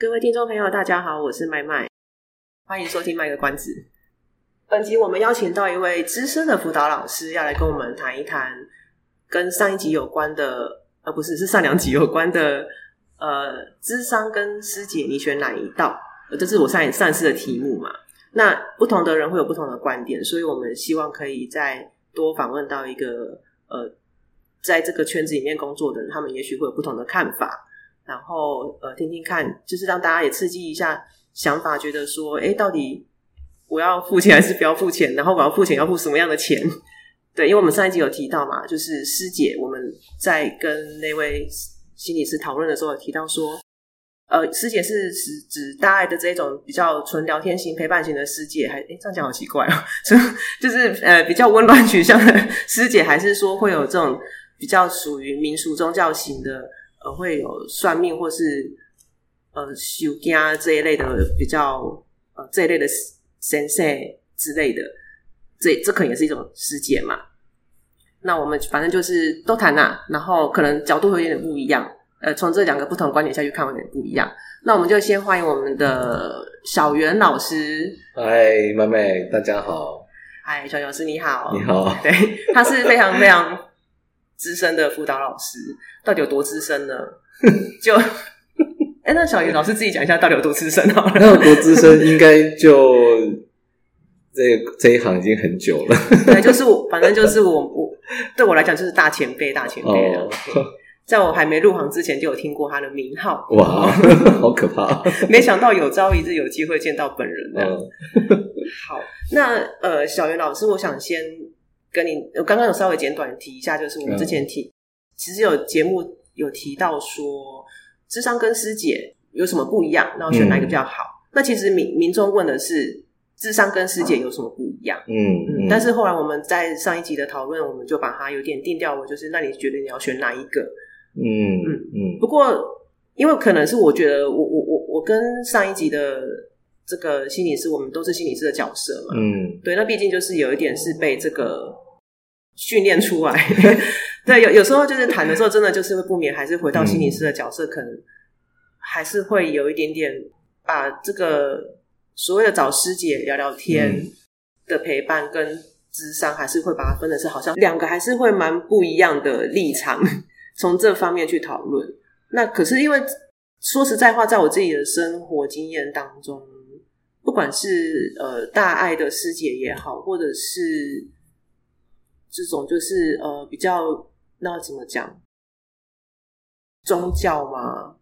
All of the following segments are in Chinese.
各位听众朋友，大家好，我是麦麦，欢迎收听卖个关子。本集我们邀请到一位资深的辅导老师，要来跟我们谈一谈跟上一集有关的，呃，不是，是上两集有关的，呃，智商跟师姐，你选哪一道？呃，这是我上上次的题目嘛。那不同的人会有不同的观点，所以我们希望可以再多访问到一个，呃，在这个圈子里面工作的人，他们也许会有不同的看法。然后呃，听听看，就是让大家也刺激一下想法，觉得说，诶，到底我要付钱还是不要付钱？然后我要付钱要付什么样的钱？对，因为我们上一集有提到嘛，就是师姐，我们在跟那位心理师讨论的时候有提到说，呃，师姐是指指大爱的这种比较纯聊天型、陪伴型的师姐，还诶这样讲好奇怪哦，就是呃比较温暖取向的师姐，还是说会有这种比较属于民俗宗教型的？呃，会有算命或是呃修家这一类的比较呃这一类的神社之类的，这这可能也是一种师姐嘛。那我们反正就是都谈呐，然后可能角度会有点不一样。呃，从这两个不同观点下去看，有点不一样。那我们就先欢迎我们的小袁老师。嗨，妹妹，大家好。嗨，小袁老师，你好。你好。对，他是非常非常。资深的辅导老师到底有多资深呢？就 哎、欸，那小袁老师自己讲一下，到底有多资深好了？那有多资深？应该就这这一行已经很久了。对，就是我，反正就是我，我对我来讲就是大前辈，大前辈了。Oh. 在我还没入行之前，就有听过他的名号。哇，好可怕！没想到有朝一日有机会见到本人这样。Oh. 好，那呃，小袁老师，我想先。跟你，我刚刚有稍微简短提一下，就是我们之前提，嗯、其实有节目有提到说，智商跟师姐有什么不一样，然后选哪一个比较好？嗯、那其实民民众问的是，智商跟师姐有什么不一样？嗯，嗯，但是后来我们在上一集的讨论，我们就把它有点定调了，就是那你觉得你要选哪一个？嗯嗯嗯。不过，因为可能是我觉得我，我我我我跟上一集的。这个心理师，我们都是心理师的角色嘛。嗯，对，那毕竟就是有一点是被这个训练出来。对，有有时候就是谈的时候，真的就是会不免还是回到心理师的角色，嗯、可能还是会有一点点把这个所谓的找师姐聊聊天的陪伴跟智商，还是会把它分的是好像两个还是会蛮不一样的立场，从这方面去讨论。那可是因为说实在话，在我自己的生活经验当中。不管是呃大爱的师姐也好，或者是这种就是呃比较那怎么讲宗教嘛，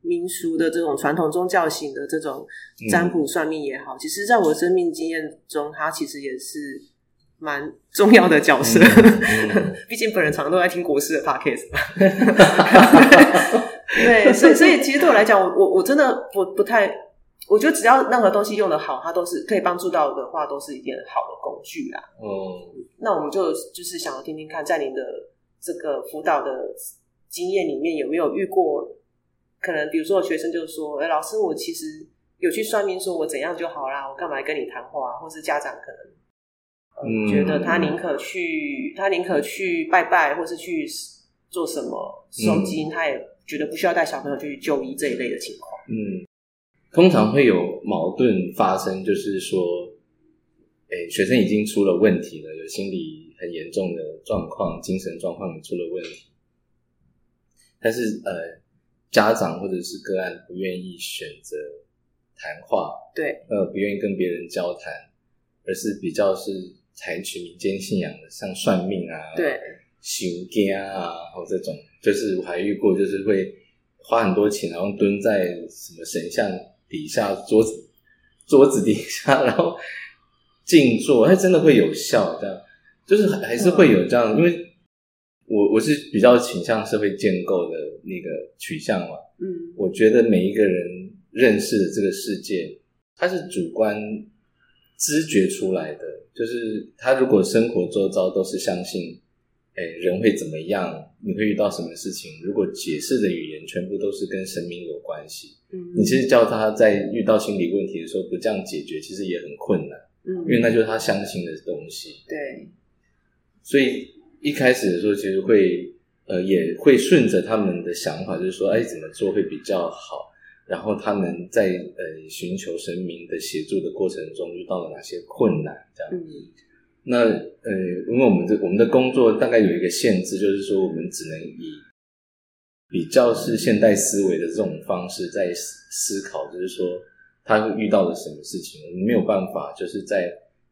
民俗的这种传统宗教型的这种占卜算命也好，嗯、其实在我生命经验中，它其实也是蛮重要的角色。嗯嗯、毕竟本人常常都在听国师的 podcast 嘛。对，所以所以其实对我来讲，我我我真的不不太。我觉得只要任何东西用得好，它都是可以帮助到的话，都是一件好的工具啦。嗯，那我们就就是想要听听看，在您的这个辅导的经验里面，有没有遇过可能，比如说有学生就是说，哎，老师，我其实有去算命，说我怎样就好啦，我干嘛来跟你谈话？或是家长可能、呃、嗯觉得他宁可去，他宁可去拜拜，或是去做什么收金，嗯、他也觉得不需要带小朋友去就医这一类的情况。嗯。通常会有矛盾发生，就是说，诶，学生已经出了问题了，有心理很严重的状况，精神状况出了问题，但是呃，家长或者是个案不愿意选择谈话，对，呃，不愿意跟别人交谈，而是比较是采取民间信仰的，像算命啊，对，行家啊，或这种，就是我还遇过，就是会花很多钱，然后蹲在什么神像。底下桌子，桌子底下，然后静坐，它真的会有效。这样就是还还是会有这样，因为我我是比较倾向社会建构的那个取向嘛。嗯，我我觉得每一个人认识的这个世界，它是主观知觉出来的。就是他如果生活周遭都是相信，哎，人会怎么样？你会遇到什么事情？如果解释的语言全部都是跟神明有关系，嗯，你其实叫他在遇到心理问题的时候不这样解决，其实也很困难，嗯，因为那就是他相信的东西。对，所以一开始的时候，其实会。呃，也会顺着他们的想法，就是说，哎，怎么做会比较好？然后他们在呃寻求神明的协助的过程中遇到了哪些困难？这样。嗯。那呃，因为我们的我们的工作大概有一个限制，就是说我们只能以比较是现代思维的这种方式在思考，就是说他会遇到了什么事情，我们没有办法就是在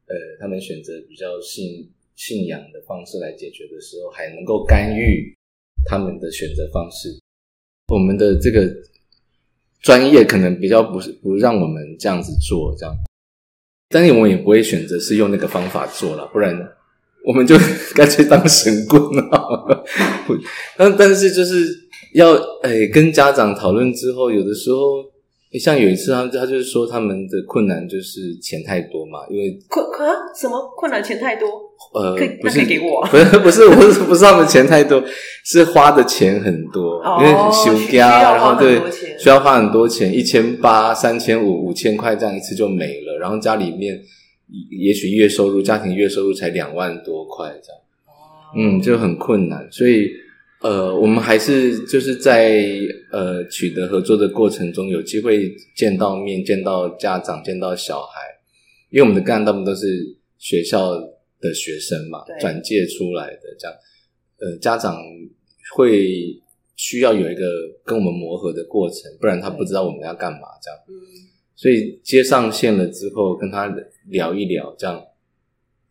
呃他们选择比较信信仰的方式来解决的时候，还能够干预。他们的选择方式，我们的这个专业可能比较不是不让我们这样子做，这样，但是我们也不会选择是用那个方法做了，不然我们就 干脆当神棍了。但但是就是要诶跟家长讨论之后，有的时候。像有一次，他他就是说他们的困难就是钱太多嘛，因为困啊什么困难钱太多？呃，不是可以给我，不是不是不是不是他们钱太多，是花的钱很多，哦、因为休假，然后对需要花很多钱，一千八、三千五、五千块这样一次就没了，然后家里面也许月收入家庭月收入才两万多块这样，哦、嗯，就很困难，所以。呃，我们还是就是在呃取得合作的过程中，有机会见到面，见到家长，见到小孩，因为我们的个案大部分都是学校的学生嘛，转介出来的这样，呃，家长会需要有一个跟我们磨合的过程，不然他不知道我们要干嘛这样，嗯，所以接上线了之后，跟他聊一聊这样，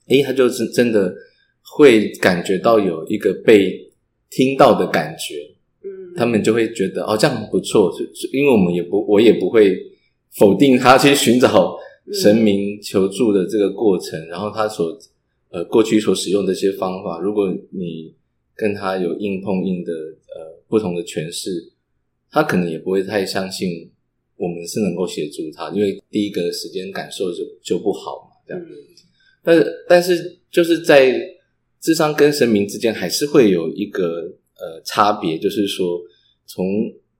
诶，他就是真的会感觉到有一个被。听到的感觉，嗯，他们就会觉得哦，这样不错，因为我们也不，我也不会否定他去寻找神明求助的这个过程，嗯、然后他所呃过去所使用的一些方法，如果你跟他有硬碰硬的呃不同的诠释，他可能也不会太相信我们是能够协助他，因为第一个时间感受就就不好嘛，这样，嗯、但是但是就是在。智商跟神明之间还是会有一个呃差别，就是说从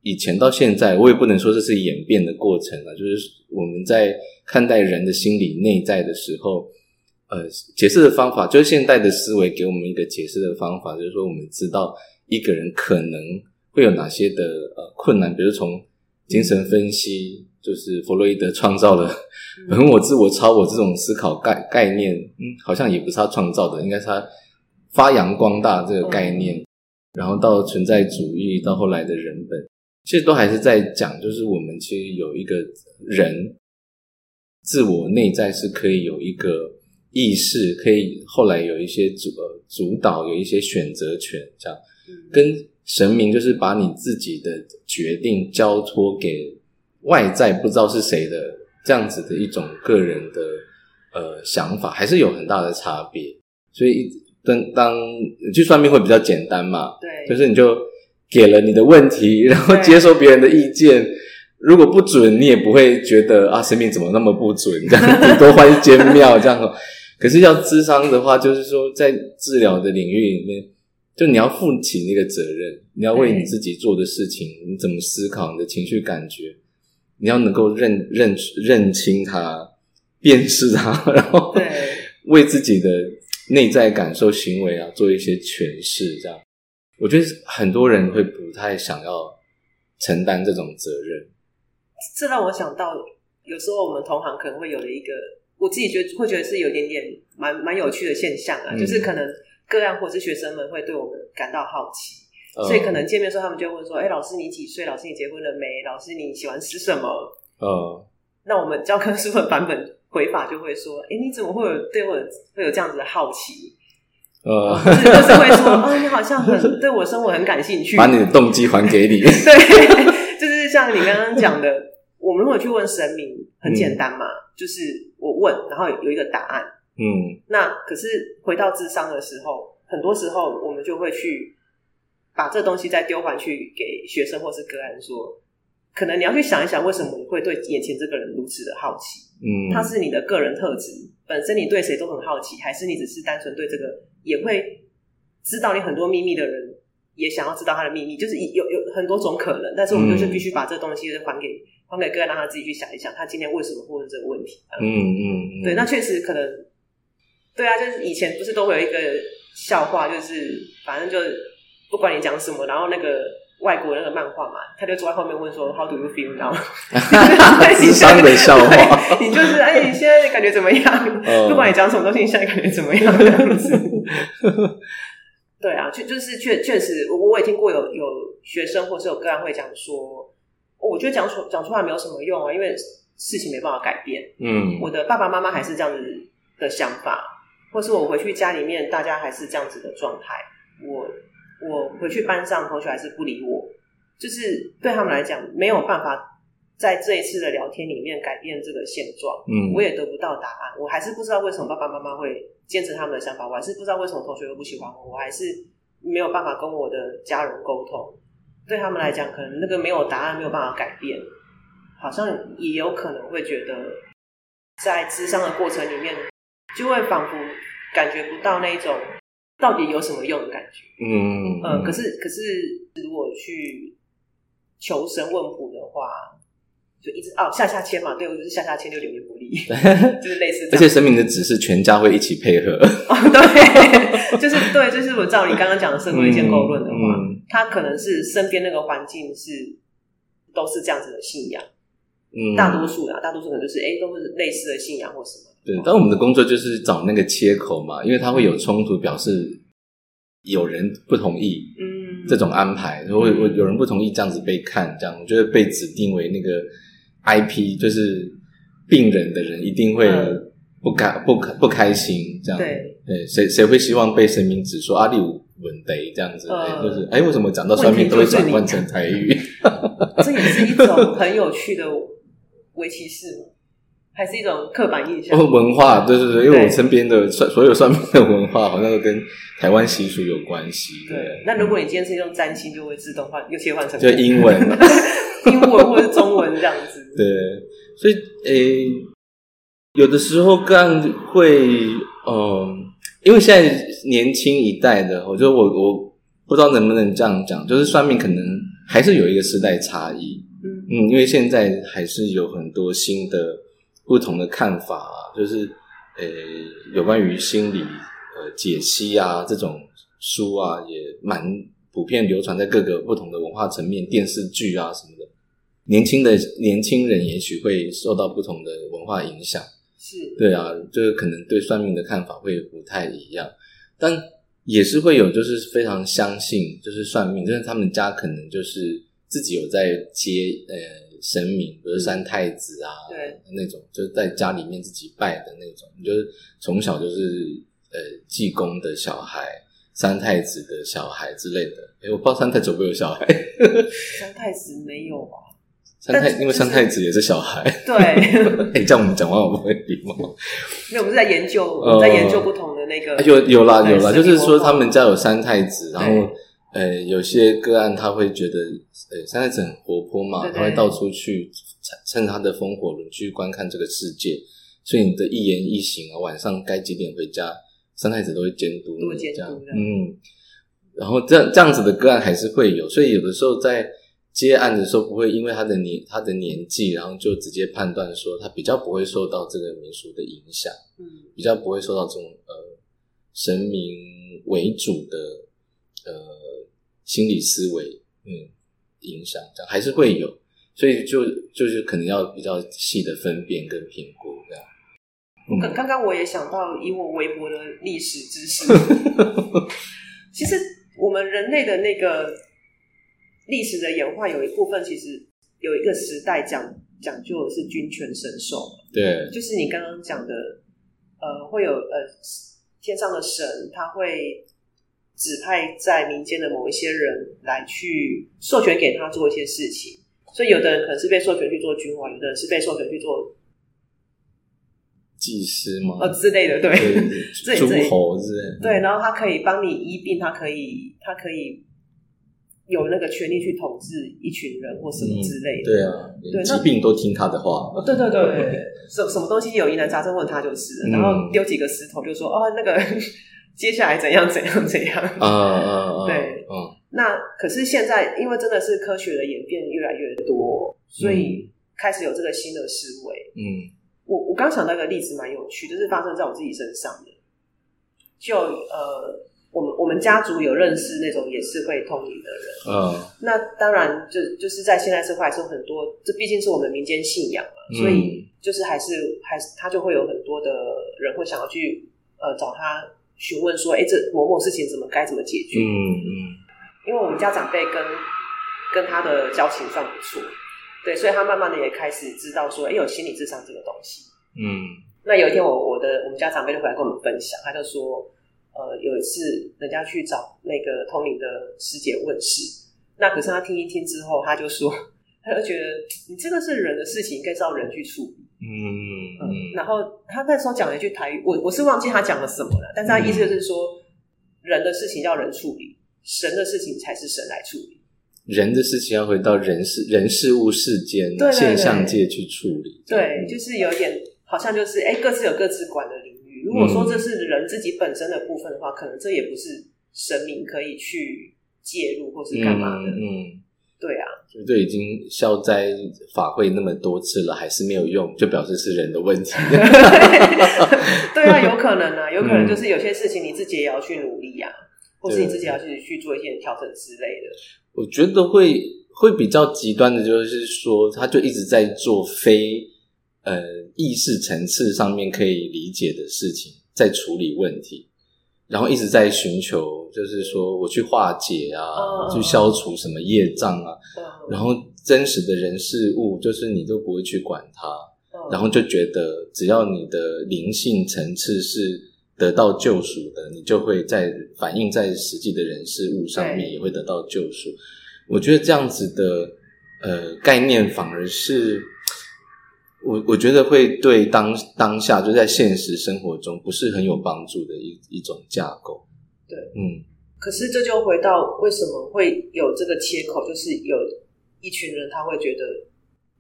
以前到现在，我也不能说这是演变的过程了。就是我们在看待人的心理内在的时候，呃，解释的方法就是现代的思维给我们一个解释的方法，就是说我们知道一个人可能会有哪些的呃困难，比如从精神分析，就是弗洛伊德创造了本 我、自我、超我这种思考概概念，嗯，好像也不是他创造的，应该是他。发扬光大这个概念，嗯、然后到存在主义，到后来的人本，其实都还是在讲，就是我们其实有一个人自我内在是可以有一个意识，可以后来有一些主呃主导，有一些选择权，这样、嗯、跟神明就是把你自己的决定交托给外在不知道是谁的这样子的一种个人的呃想法，还是有很大的差别，所以。当当去算命会比较简单嘛？对，就是你就给了你的问题，然后接受别人的意见。如果不准，你也不会觉得啊，神明怎么那么不准？这样顶多换一间庙这样。可是要智商的话，就是说在治疗的领域里面，就你要负起那个责任，你要为你自己做的事情，你怎么思考，你的情绪感觉，你要能够认认认清它，辨识它，然后为自己的。内在感受、行为啊，做一些诠释，这样，我觉得很多人会不太想要承担这种责任。这让我想到，有时候我们同行可能会有了一个，我自己觉得会觉得是有点点蛮蛮有趣的现象啊，嗯、就是可能个案或是学生们会对我们感到好奇，嗯、所以可能见面的时候他们就会问说：“哎，老师你几岁？老师你结婚了没？老师你喜欢吃什么？”嗯，那我们教科书的版本。回法就会说：“哎，你怎么会有对我会有这样子的好奇？呃，就是，就是会说，啊，你好像很对我生活很感兴趣，把你的动机还给你。对，就是像你刚刚讲的，我们如果去问神明，很简单嘛，嗯、就是我问，然后有一个答案。嗯，那可是回到智商的时候，很多时候我们就会去把这东西再丢还去给学生或是个案说。”可能你要去想一想，为什么你会对眼前这个人如此的好奇？嗯，他是你的个人特质，本身你对谁都很好奇，还是你只是单纯对这个也会知道你很多秘密的人，也想要知道他的秘密？就是有有很多种可能，但是我们就是必须把这个东西就是还给、嗯、还给个人，让他自己去想一想，他今天为什么会问这个问题？嗯嗯，嗯，对，那确实可能，对啊，就是以前不是都会有一个笑话，就是反正就不管你讲什么，然后那个。外国那个漫画嘛，他就坐在后面问说：“How do you feel now？” 智商的笑话，你就是哎，你现在感觉怎么样？Uh, 不管你讲什么东西，你现在感觉怎么样？这样子。对啊，就就是确确实，我我也听过有有学生或是有个案会讲说，我觉得讲出讲出来没有什么用啊，因为事情没办法改变。嗯，我的爸爸妈妈还是这样子的想法，或是我回去家里面，大家还是这样子的状态。我。我回去班上，同学还是不理我，就是对他们来讲没有办法在这一次的聊天里面改变这个现状。嗯，我也得不到答案，我还是不知道为什么爸爸妈妈会坚持他们的想法，我还是不知道为什么同学都不喜欢我，我还是没有办法跟我的家人沟通。对他们来讲，可能那个没有答案，没有办法改变，好像也有可能会觉得在智商的过程里面，就会仿佛感觉不到那种。到底有什么用的感觉？嗯呃，可是可是，如果去求神问卜的话，就一直哦下下签嘛，对我就是下下签就流年不利，就是类似。而且神明的指示，全家会一起配合。哦，对，就是对，就是我照你刚刚讲的社会建构论的话，嗯嗯、他可能是身边那个环境是都是这样子的信仰，嗯，大多数啊，大多数可能就是哎，都是类似的信仰或什么。对，但我们的工作就是找那个切口嘛，因为它会有冲突，表示有人不同意，嗯，这种安排，如果我有人不同意这样子被看，这样我觉得被指定为那个 IP，就是病人的人一定会不开不开不开心，这样对对，谁谁会希望被神明指说阿里五稳得这样子？呃、就是哎，为什么讲到算命都会转换成台语？这也是一种很有趣的围棋式。还是一种刻板印象。文化，对对对，因为我身边的算所有算命的文化，好像都跟台湾习俗有关系。对，那如果你今天是用占星，就会自动换，又切换成就英文，英文或者中文这样子。对，所以诶，有的时候个案会，嗯，因为现在年轻一代的，我觉得我我不知道能不能这样讲，就是算命可能还是有一个时代差异。嗯嗯，因为现在还是有很多新的。不同的看法啊，就是呃，有关于心理呃解析啊这种书啊，也蛮普遍流传在各个不同的文化层面，电视剧啊什么的。年轻的年轻人也许会受到不同的文化影响，是对啊，就是可能对算命的看法会不太一样，但也是会有就是非常相信就是算命，就是他们家可能就是自己有在接呃。神明，比如三太子啊，对，那种就是在家里面自己拜的那种，就是从小就是呃济公的小孩、三太子的小孩之类的。哎，我不知道三太子有没有小孩？三太子没有吧？三太，因为三太子也是小孩。对，哎，这样我们讲话我不会礼貌。没有，我们是在研究，我们在研究不同的那个。有有啦有啦，就是说他们家有三太子，然后。呃，有些个案他会觉得，呃，三太子很活泼嘛，对对，他会到处去趁他的风火轮去观看这个世界，所以你的一言一行啊，晚上该几点回家，三太子都会监督，都会这样，嗯，然后这样这样子的个案还是会有，所以有的时候在接案的时候，不会因为他的年他的年纪，然后就直接判断说他比较不会受到这个民俗的影响，嗯，比较不会受到这种呃神明为主的呃。心理思维，嗯，影响这样还是会有，所以就就是可能要比较细的分辨跟评估这样。嗯、刚刚刚我也想到，以我微薄的历史知识，其实我们人类的那个历史的演化有一部分，其实有一个时代讲讲究的是君权神授，对，就是你刚刚讲的，呃，会有呃天上的神，他会。指派在民间的某一些人来去授权给他做一些事情，所以有的人可能是被授权去做君王，有的人是被授权去做祭司嘛，呃之类的，对，诸侯之类的，对，然后他可以帮你医病，他可以，他可以有那个权利去统治一群人或什么之类的。嗯、对啊，对，疾病都听他的话。对对对对，什什么东西有疑难杂症问他就是，然后丢几个石头就说哦那个接下来怎样怎样怎样。啊！对，嗯。那可是现在，因为真的是科学的演变越来越多，所以开始有这个新的思维。嗯，我我刚想到一个例子蛮有趣，就是发生在我自己身上的。就呃，我们我们家族有认识那种也是会通灵的人。嗯，那当然就就是在现代社会还是有很多，这毕竟是我们民间信仰嘛，嗯、所以就是还是还是他就会有很多的人会想要去呃找他询问说，哎、欸，这某某事情怎么该怎么解决？嗯嗯，因为我们家长辈跟跟他的交情算不错，对，所以他慢慢的也开始知道说，哎、欸，有心理智商这个东西。嗯，那有一天我我的我们家长辈就回来跟我们分享，他就说。呃，有一次人家去找那个通灵的师姐问事，那可是他听一听之后，他就说，他就觉得你这个是人的事情，应该是要人去处理。嗯。然后他那时候讲了一句台语，我我是忘记他讲了什么了，但是他意思就是说，人的事情要人处理，神的事情才是神来处理。人的事情要回到人事人事物世间现象界去处理。对，就是有点好像就是哎，各自有各自管的领域。如果说这是人自己本身的部分的话，嗯、可能这也不是神明可以去介入或是干嘛的。嗯，嗯对啊，就这已经消灾法会那么多次了，还是没有用，就表示是人的问题。对啊，有可能啊，有可能就是有些事情你自己也要去努力、啊，嗯、或是你自己要去去做一些调整之类的。我觉得会会比较极端的，就是说他就一直在做非。呃，意识层次上面可以理解的事情，在处理问题，然后一直在寻求，就是说我去化解啊，哦、去消除什么业障啊，哦、然后真实的人事物，就是你都不会去管它，哦、然后就觉得只要你的灵性层次是得到救赎的，你就会在反映在实际的人事物上面也会得到救赎。我觉得这样子的呃概念反而是。我我觉得会对当当下就在现实生活中不是很有帮助的一一种架构。对，嗯。可是这就回到为什么会有这个切口，就是有一群人他会觉得，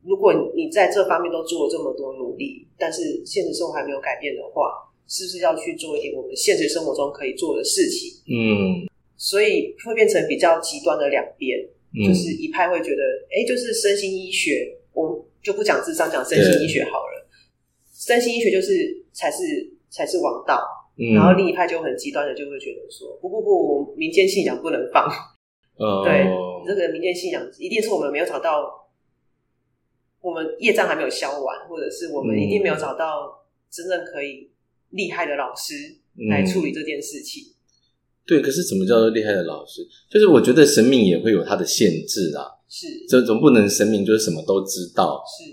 如果你在这方面都做了这么多努力，但是现实生活还没有改变的话，是不是要去做一点我们现实生活中可以做的事情？嗯。所以会变成比较极端的两边，嗯、就是一派会觉得，哎，就是身心医学，我。就不讲智商，讲身心医学好了。身心医学就是才是才是王道，嗯、然后另一派就很极端的就会觉得说，不不不，民间信仰不能放。哦、对，这个民间信仰一定是我们没有找到，我们业障还没有消完，或者是我们一定没有找到真正可以厉害的老师来处理这件事情。嗯、对，可是怎么叫做厉害的老师？就是我觉得神明也会有它的限制啊。是，这总不能神明就是什么都知道。是，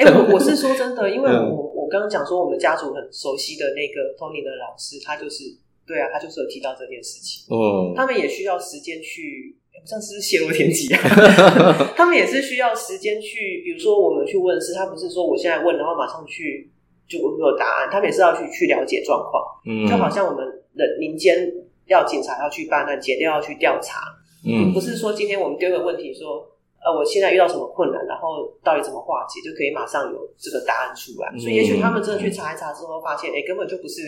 哎、欸，我我是说真的，因为我我刚刚讲说我们家族很熟悉的那个通灵的老师，他就是对啊，他就是有提到这件事情。哦，他们也需要时间去，这样是泄露天机啊？他们也是需要时间去，比如说我们去问事，他不是说我现在问，然后马上去就会有答案，他们也是要去去了解状况。嗯，就好像我们的民间要警察要去办案，检调要去调查。嗯，不是说今天我们丢个问题说，呃，我现在遇到什么困难，然后到底怎么化解，就可以马上有这个答案出来。所以，也许他们真的去查一查之后，发现，哎，根本就不是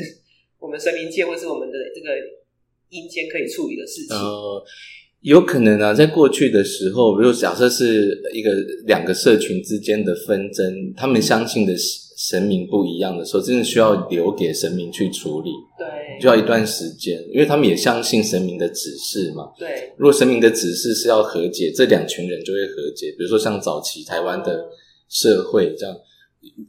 我们神明界或是我们的这个阴间可以处理的事情。呃，有可能啊，在过去的时候，比如假设是一个两个社群之间的纷争，他们相信的是。神明不一样的时候，真的需要留给神明去处理，对，就要一段时间，因为他们也相信神明的指示嘛。对，如果神明的指示是要和解，这两群人就会和解。比如说像早期台湾的社会这样，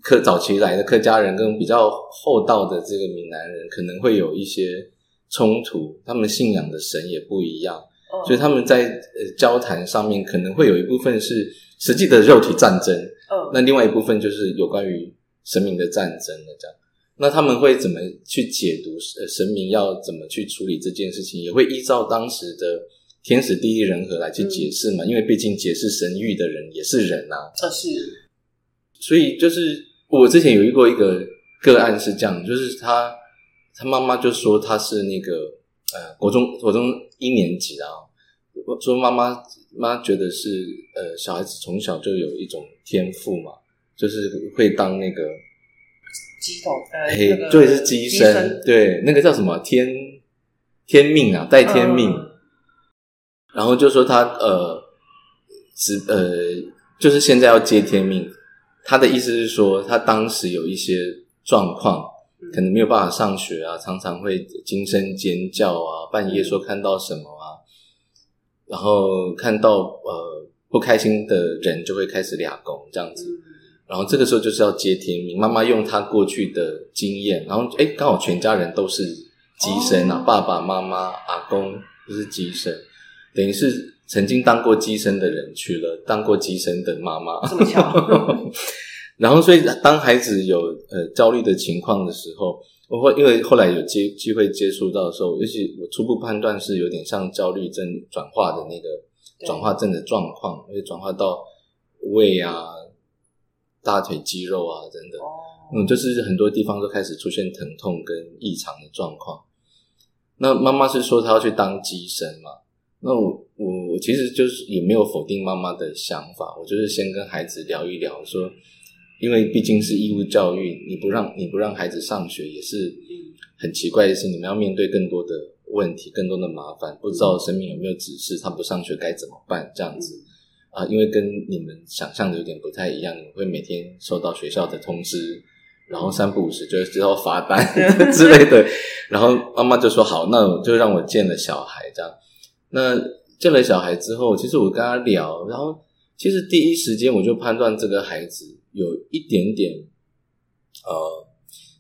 客早期来的客家人跟比较厚道的这个闽南人可能会有一些冲突，他们信仰的神也不一样，哦、所以他们在呃交谈上面可能会有一部分是实际的肉体战争，哦、那另外一部分就是有关于。神明的战争的这样，那他们会怎么去解读？呃，神明要怎么去处理这件事情，也会依照当时的天时地利人和来去解释嘛。嗯、因为毕竟解释神谕的人也是人呐、啊。这是。所以就是我之前有遇过一个个案是这样，就是他他妈妈就说他是那个呃国中国中一年级啊，说妈妈妈觉得是呃，小孩子从小就有一种天赋嘛，就是会当那个乩童，呃，嘿，那个、对，是鸡身，对，那个叫什么天天命啊，带天命。嗯、然后就说他呃，是呃，就是现在要接天命。他的意思是说，他当时有一些状况，可能没有办法上学啊，常常会惊声尖叫啊，半夜说看到什么啊，然后看到呃不开心的人就会开始俩工这样子，然后这个时候就是要接天命，妈妈用她过去的经验，然后诶刚好全家人都是机身啊，爸爸妈妈、阿公都是机身，等于是。曾经当过机身的人娶了当过机身的妈妈，这么巧。然后，所以当孩子有呃焦虑的情况的时候，我会因为后来有接机会接触到的时候，尤其我初步判断是有点像焦虑症转化的那个转化症的状况，而且转化到胃啊、大腿肌肉啊等等。嗯，就是很多地方都开始出现疼痛跟异常的状况。那妈妈是说她要去当医生嘛？那我我我其实就是也没有否定妈妈的想法，我就是先跟孩子聊一聊，说，因为毕竟是义务教育，你不让你不让孩子上学也是很奇怪的事，你们要面对更多的问题，更多的麻烦，不知道生命有没有指示他不上学该怎么办这样子啊？因为跟你们想象的有点不太一样，你会每天收到学校的通知，然后三不五时就会接到罚单 之类的，然后妈妈就说好，那我就让我见了小孩这样。那见了小孩之后，其实我跟他聊，然后其实第一时间我就判断这个孩子有一点点，呃，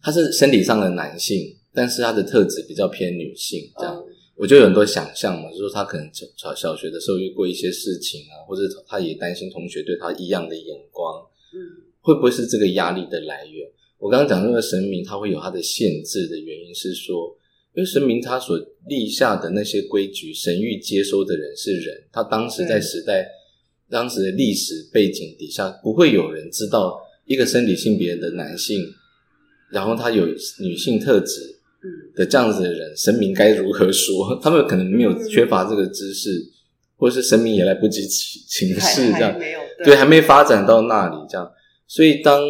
他是生理上的男性，但是他的特质比较偏女性，这样，我就有很多想象嘛，就是说他可能小小学的时候遇过一些事情啊，或者他也担心同学对他异样的眼光，嗯，会不会是这个压力的来源？我刚刚讲那个神明，他会有他的限制的原因是说。因为神明他所立下的那些规矩，神域接收的人是人，他当时在时代、当时的历史背景底下，不会有人知道一个生理性别的男性，然后他有女性特质的这样子的人，神明该如何说？他们可能没有缺乏这个知识，或者是神明也来不及请示这样，对，还没发展到那里这样。所以当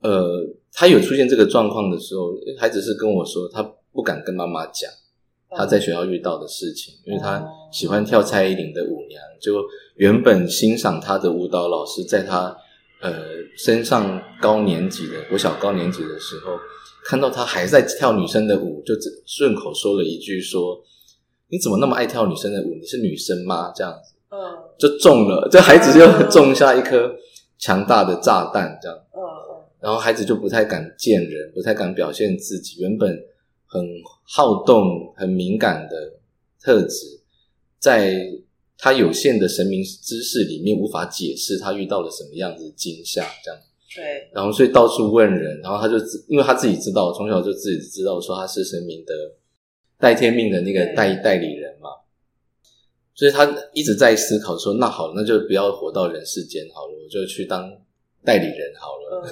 呃他有出现这个状况的时候，孩子是跟我说他。不敢跟妈妈讲他在学校遇到的事情，因为他喜欢跳蔡依林的舞娘，就原本欣赏他的舞蹈老师，在他呃升上高年级的我小高年级的时候，看到他还在跳女生的舞，就只顺口说了一句说：“你怎么那么爱跳女生的舞？你是女生吗？”这样子，嗯，就中了，这孩子就种下一颗强大的炸弹，这样，嗯嗯，然后孩子就不太敢见人，不太敢表现自己，原本。很好动、很敏感的特质，在他有限的神明知识里面无法解释他遇到了什么样子的惊吓，这样。对。然后所以到处问人，然后他就因为他自己知道，从小就自己知道说他是神明的代天命的那个代代理人嘛，所以他一直在思考说：那好，那就不要活到人世间好了，我就去当代理人好了。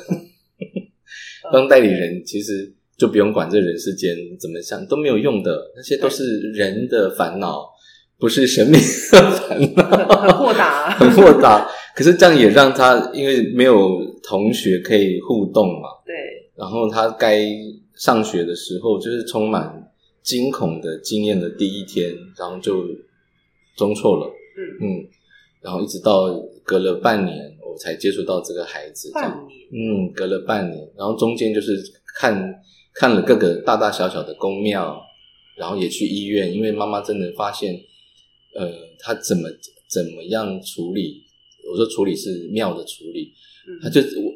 嗯、当代理人其实。就不用管这人世间怎么想，都没有用的，那些都是人的烦恼，不是神明的烦恼。很豁达，很豁达。可是这样也让他，因为没有同学可以互动嘛，对。然后他该上学的时候，就是充满惊恐的经验的第一天，然后就中错了。嗯嗯。然后一直到隔了半年，我才接触到这个孩子。半年。嗯，隔了半年，然后中间就是看。看了各个大大小小的宫庙，然后也去医院，因为妈妈真的发现，呃，他怎么怎么样处理？我说处理是庙的处理，他就我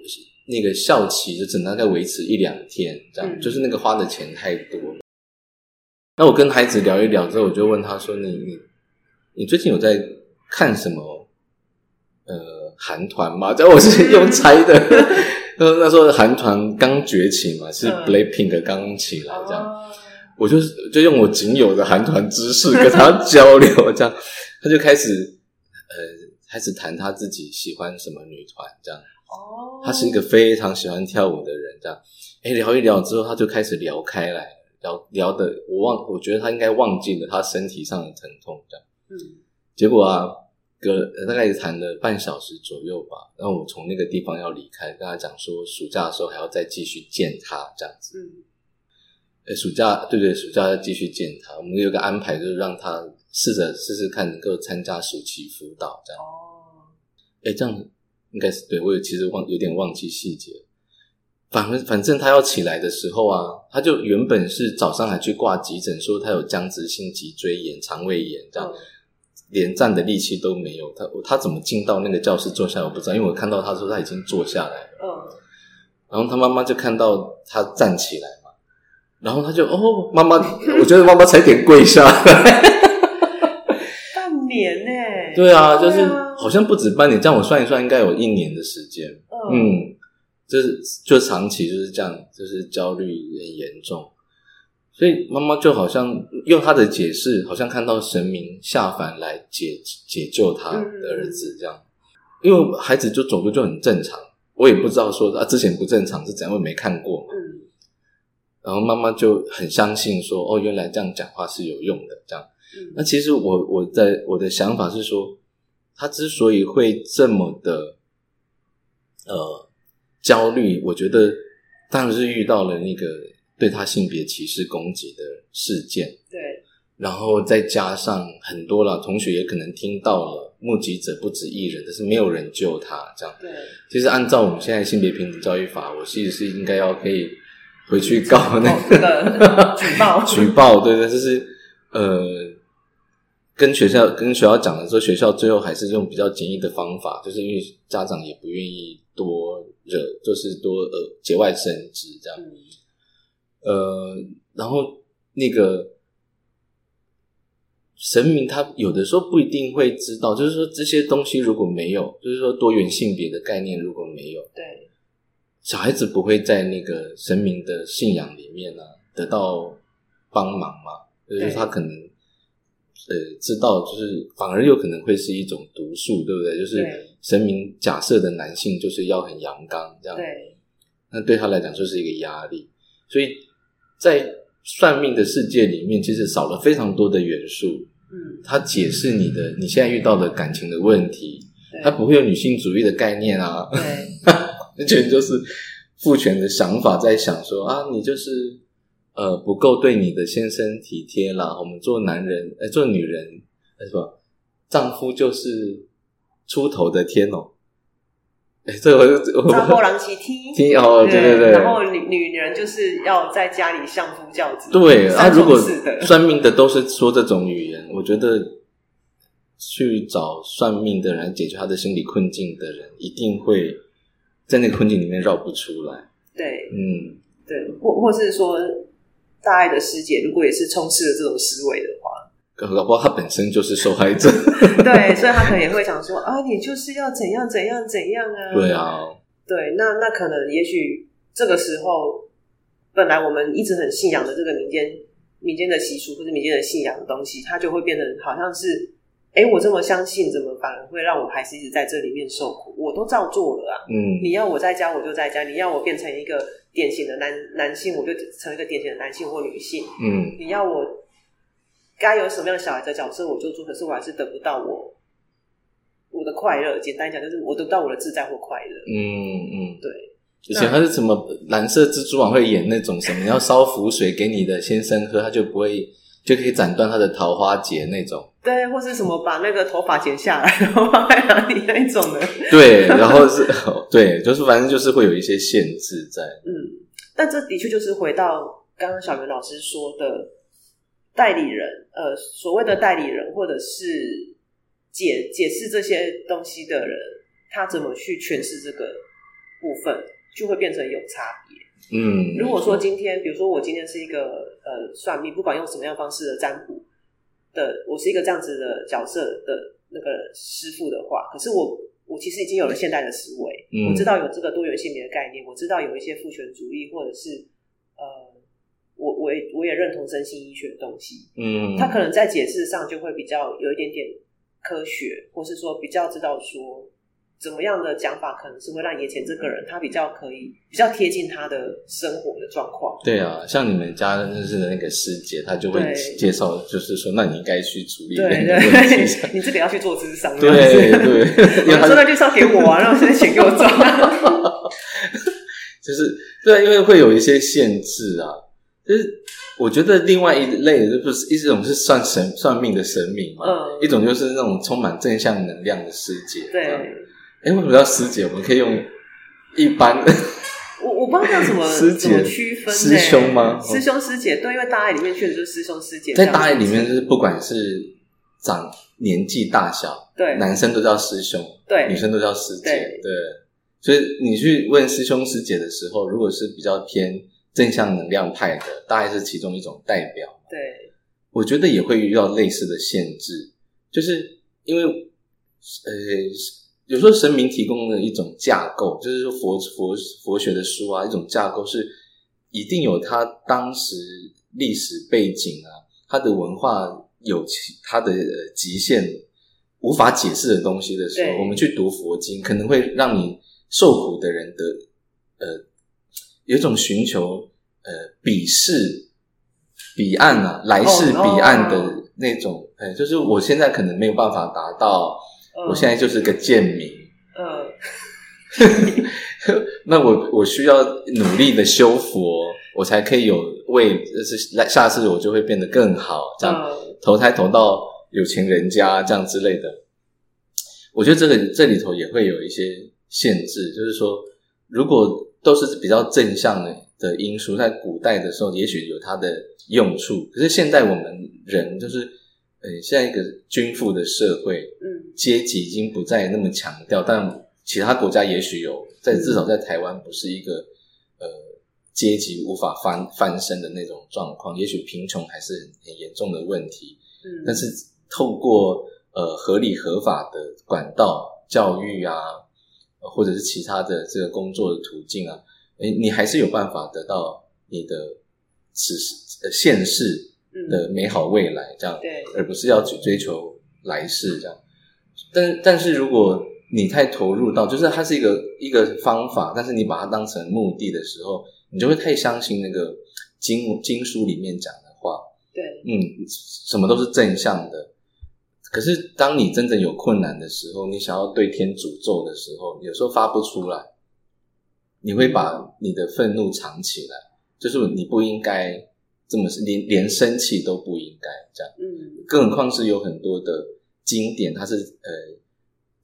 那个效期就只能大概维持一两天，这样，就是那个花的钱太多。那我跟孩子聊一聊之后，我就问他说：“你你你最近有在看什么？呃，韩团吗？”这我是用猜的。那那时候韩团刚崛起嘛，是 Blackpink 刚起来这样，嗯、我就就用我仅有的韩团知识跟他交流，这样他就开始呃开始谈他自己喜欢什么女团这样。哦，他是一个非常喜欢跳舞的人，这样。哎，聊一聊之后，他就开始聊开来，聊聊的我忘，我觉得他应该忘记了他身体上的疼痛这样。嗯，结果啊，隔大概谈了半小时左右吧，然后我从那个地方要离开，跟他讲说暑假的时候还要再继续见他这样子。嗯，诶，暑假对对，暑假要继续见他，我们有个安排，就是让他试着试试看能够参加暑期辅导这样。哦，诶，这样应该是对，我也其实忘有点忘记细节。反正反正他要起来的时候啊，他就原本是早上还去挂急诊，说他有僵直性脊椎炎、肠胃炎这样，嗯、连站的力气都没有。他他怎么进到那个教室坐下来，我不知道，因为我看到他说他已经坐下来了。嗯，然后他妈妈就看到他站起来嘛，然后他就哦，妈妈，我觉得妈妈才点跪下来。对啊，就是好像不止半年，这样我算一算，应该有一年的时间。嗯。嗯就是就长期就是这样，就是焦虑很严重，所以妈妈就好像用她的解释，好像看到神明下凡来解解救她的儿子这样。因为孩子就走路就很正常，我也不知道说啊之前不正常是怎样，我没看过嘛。然后妈妈就很相信说，哦，原来这样讲话是有用的这样。那其实我我在我的想法是说，他之所以会这么的，呃。焦虑，我觉得当然是遇到了那个对他性别歧视攻击的事件。对，然后再加上很多了同学也可能听到了，目击者不止一人，但是没有人救他，这样。对，其实按照我们现在性别平等教育法，我其实是应该要可以回去告那个举报举报，对对，就是呃，跟学校跟学校讲的时候，学校最后还是用比较简易的方法，就是因为家长也不愿意多。惹就是多呃节外生枝这样，嗯、呃，然后那个神明他有的时候不一定会知道，就是说这些东西如果没有，就是说多元性别的概念如果没有，对，小孩子不会在那个神明的信仰里面呢、啊、得到帮忙嘛，就是他可能呃知道，就是反而有可能会是一种毒素，对不对？就是。神明假设的男性就是要很阳刚，这样，对，那对他来讲就是一个压力，所以在算命的世界里面，其实少了非常多的元素。嗯，他解释你的你现在遇到的感情的问题，他不会有女性主义的概念啊，对，完全就是父权的想法在想说啊，你就是呃不够对你的先生体贴啦，我们做男人，呃，做女人，什么？丈夫就是。出头的天哦，哎，这个我查某人是天，天 哦，对对对，然后女女人就是要在家里相夫教子。对，啊，如果算命的都是说这种语言，我觉得去找算命的人解决他的心理困境的人，一定会在那个困境里面绕不出来。对，嗯，对，或或是说大爱的师姐，如果也是充斥了这种思维的话。搞不好他本身就是受害者，对，所以他可能也会想说啊，你就是要怎样怎样怎样啊？对啊，对，那那可能也许这个时候，本来我们一直很信仰的这个民间民间的习俗或者民间的信仰的东西，它就会变得好像是，哎，我这么相信，怎么反而会让我还是一直在这里面受苦？我都照做了啊，嗯，你要我在家我就在家，你要我变成一个典型的男男性，我就成为一个典型的男性或女性，嗯，你要我。该有什么样的小孩的角色我就做，可是我还是得不到我我的快乐。简单讲，就是我得不到我的自在或快乐。嗯嗯，对。以前他是什么蓝色蜘蛛网会演那种什么，你要烧符水给你的先生喝，他就不会就可以斩断他的桃花劫那种。对，或是什么把那个头发剪下来然后放在哪里那种的。对，然后是 对，就是反正就是会有一些限制在。嗯，但这的确就是回到刚刚小袁老师说的。代理人，呃，所谓的代理人，或者是解解释这些东西的人，他怎么去诠释这个部分，就会变成有差别。嗯，如果说今天，比如说我今天是一个呃算命，不管用什么样方式的占卜的，我是一个这样子的角色的那个师傅的话，可是我我其实已经有了现代的思维，嗯，我知道有这个多元性别的概念，我知道有一些父权主义，或者是呃。我我也我也认同身心医学的东西，嗯，他可能在解释上就会比较有一点点科学，或是说比较知道说怎么样的讲法，可能是会让眼前这个人他比较可以比较贴近他的生活的状况。对啊，像你们家认识的那个师姐，她就会介绍，就是说，那你应该去处理。对对对 你这个要去做咨商。对对，因为说那就是要给我啊，让我现在钱给我赚。就是对，因为会有一些限制啊。就是我觉得另外一类的就是一种是算神算命的神明嘛，嗯，一种就是那种充满正向能量的世界。对。哎，为什么叫师姐？我们可以用一般的。我我不知道叫什么师姐区分师兄吗？师兄师姐，对，因为大爱里面确实就是师兄师姐。在大爱里面，就是不管是长年纪大小，对，男生都叫师兄，对，女生都叫师姐，对。所以你去问师兄师姐的时候，如果是比较偏正向能量派的，大概是其中一种代表。对，我觉得也会遇到类似的限制，就是因为呃。有时候神明提供的一种架构，就是说佛佛佛学的书啊，一种架构是一定有它当时历史背景啊，它的文化有其它的极限无法解释的东西的时候，我们去读佛经，可能会让你受苦的人的呃有一种寻求呃彼世彼岸啊，来世彼岸的那种，哎，就是我现在可能没有办法达到。我现在就是个贱民，嗯，那我我需要努力的修佛，我才可以有为，就是来下次我就会变得更好，这样投胎投到有钱人家这样之类的。我觉得这个这里头也会有一些限制，就是说，如果都是比较正向的的因素，在古代的时候也许有它的用处，可是现在我们人就是。呃，现在一个均富的社会，嗯，阶级已经不再那么强调，但其他国家也许有，在至少在台湾不是一个呃阶级无法翻翻身的那种状况，也许贫穷还是很很严重的问题，嗯，但是透过呃合理合法的管道，教育啊，或者是其他的这个工作的途径啊，诶，你还是有办法得到你的此时呃现世。的美好未来，这样，对，而不是要去追求来世这样。但但是如果你太投入到，就是它是一个一个方法，但是你把它当成目的的时候，你就会太相信那个经经书里面讲的话。对，嗯，什么都是正向的。可是当你真正有困难的时候，你想要对天诅咒的时候，有时候发不出来，你会把你的愤怒藏起来，就是你不应该。这么是连连生气都不应该这样，嗯，更何况是有很多的经典，它是呃，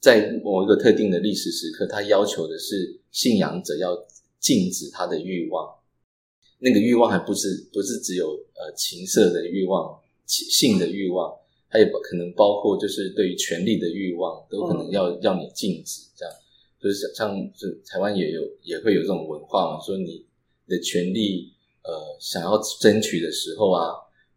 在某一个特定的历史时刻，它要求的是信仰者要禁止他的欲望，那个欲望还不是不是只有呃情色的欲望、性的欲望，它也可能包括就是对于权力的欲望，都可能要要你禁止这样，就是像是台湾也有也会有这种文化嘛，说你的权利。呃，想要争取的时候啊，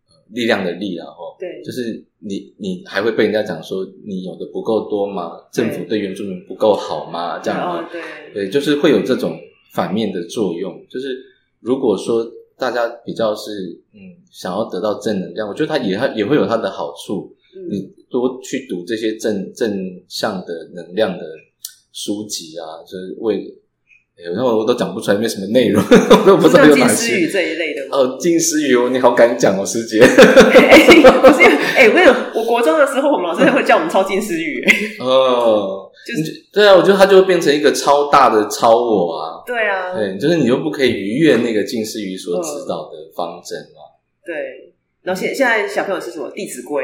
呃、力量的力啊，吼，对，就是你，你还会被人家讲说你有的不够多吗？政府对原住民不够好吗？这样啊、哦，对，对，就是会有这种反面的作用。就是如果说大家比较是嗯，想要得到正能量，我觉得它也也会有它的好处。嗯，你多去读这些正正向的能量的书籍啊，就是为。然后我都讲不出来，没什么内容，我都不知道有哪些。金丝语这一类的吗？哦，金丝语哦，你好敢讲哦，师姐。欸、不是，哎、欸，为什么我国中的时候，我们老师会叫我们抄金丝语。哦，就是对啊，我觉得它就会变成一个超大的超我啊。对啊，对，就是你又不可以逾越那个金丝语所指导的方针嘛。对，然后现现在小朋友是什么《弟子规》？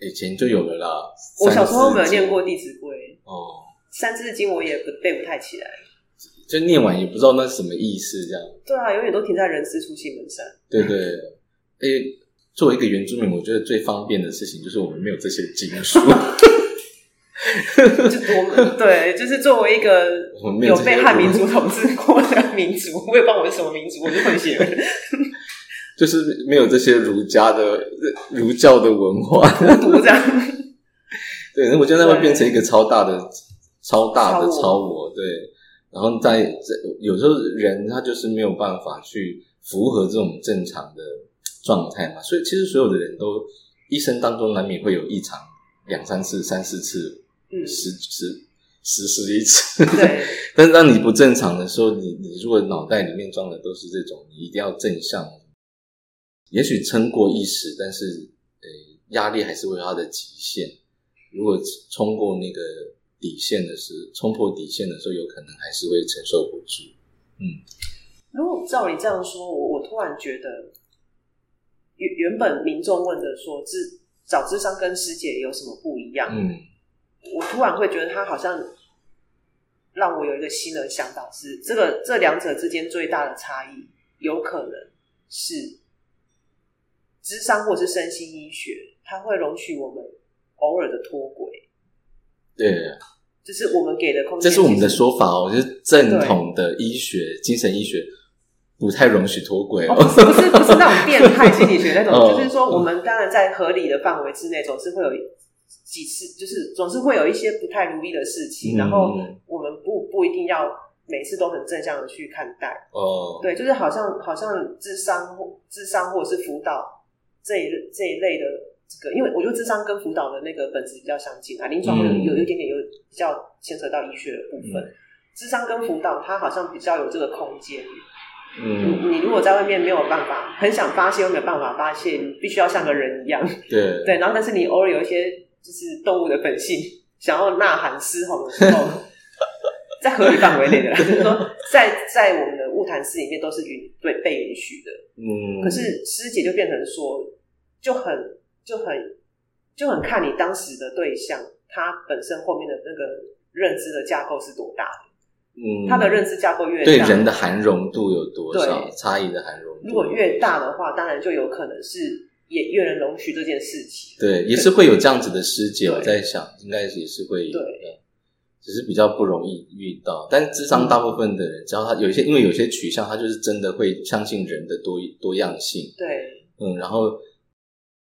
以前就有了啦。我小时候没有念过《弟子规》哦，《三字经》我也不背不太起来。就念完也不知道那是什么意思，这样。对啊，永远都停在人之初，性本善。对对，诶，作为一个原住民，我觉得最方便的事情就是我们没有这些经书。我们对，就是作为一个 有被汉民族统治过的民族，我也不知道我是什么民族，我就混血了。就是没有这些儒家的儒教的文化，读这样。对，那我觉得那会变成一个超大的、超大的超我，对。然后在这有时候人他就是没有办法去符合这种正常的状态嘛，所以其实所有的人都一生当中难免会有异常两三次、三四次、嗯、十十实施一次。对。但是当你不正常的时候，你你如果脑袋里面装的都是这种，你一定要正向。也许撑过一时，但是呃，压力还是会有它的极限。如果冲过那个底线的时候，冲破底线的时候，有可能还是会承受不住。嗯。如果照你这样说，我我突然觉得，原原本民众问的说，智找智商跟师姐有什么不一样？嗯，我突然会觉得他好像让我有一个新的想法是，这个这两者之间最大的差异，有可能是智商或是身心医学，它会容许我们偶尔的脱轨。对。就是我们给的空间，这是我们的说法哦，就是正统的医学、精神医学。不太容许脱轨哦，不是不是不是那种变态心理学那种，哦、就是说我们当然在合理的范围之内，总是会有几次，就是总是会有一些不太如意的事情，嗯、然后我们不不一定要每次都很正向的去看待哦，对，就是好像好像智商或咨商或者是辅导这一这一类的这个，因为我觉得智商跟辅导的那个本质比较相近啊，临床有有一点点有比较牵扯到医学的部分，智、嗯、商跟辅导它好像比较有这个空间。嗯，你你如果在外面没有办法，很想发泄又没有办法发泄，你必须要像个人一样。对对，然后但是你偶尔有一些就是动物的本性，想要呐喊嘶吼的时候，在合理范围内的，就是说在在我们的物谈室里面都是允对被允许的。嗯，可是师姐就变成说，就很就很就很看你当时的对象，他本身后面的那个认知的架构是多大的。嗯，他的认知架构越大，对人的含容度有多少差异的含容度？如果越大的话，当然就有可能是也越能容许这件事情。对，也是会有这样子的师姐。我在想，应该也是会有的，只是比较不容易遇到。但智商大部分的人，只要他有一些，因为有些取向，他就是真的会相信人的多多样性。对，嗯，然后